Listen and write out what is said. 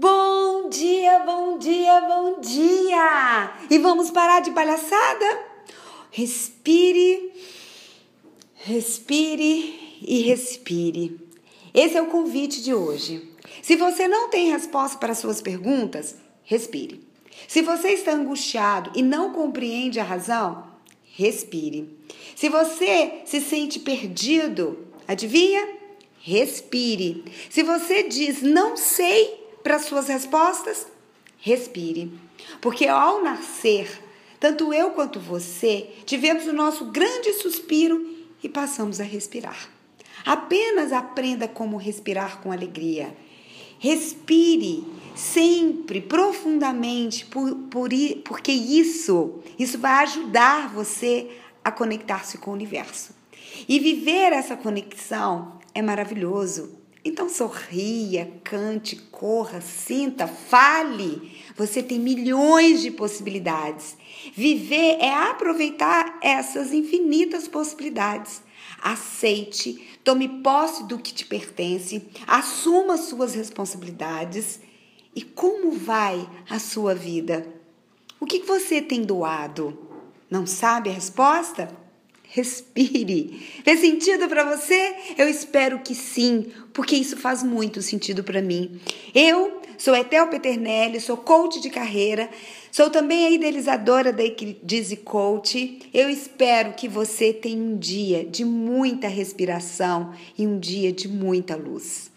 Bom dia, bom dia, bom dia! E vamos parar de palhaçada? Respire, respire e respire. Esse é o convite de hoje. Se você não tem resposta para suas perguntas, respire. Se você está angustiado e não compreende a razão, respire. Se você se sente perdido, adivinha? Respire. Se você diz não sei para suas respostas, respire. Porque ao nascer, tanto eu quanto você tivemos o nosso grande suspiro e passamos a respirar. Apenas aprenda como respirar com alegria. Respire sempre, profundamente, por, por, porque isso, isso vai ajudar você a conectar-se com o universo. E viver essa conexão é maravilhoso. Então sorria, cante, corra, sinta, fale. Você tem milhões de possibilidades. Viver é aproveitar essas infinitas possibilidades. Aceite, tome posse do que te pertence, assuma suas responsabilidades. E como vai a sua vida? O que você tem doado? Não sabe a resposta? Respire. Fez sentido para você? Eu espero que sim, porque isso faz muito sentido para mim. Eu sou Etel Peternelli, sou coach de carreira, sou também a idealizadora da Dizzy Coach. Eu espero que você tenha um dia de muita respiração e um dia de muita luz.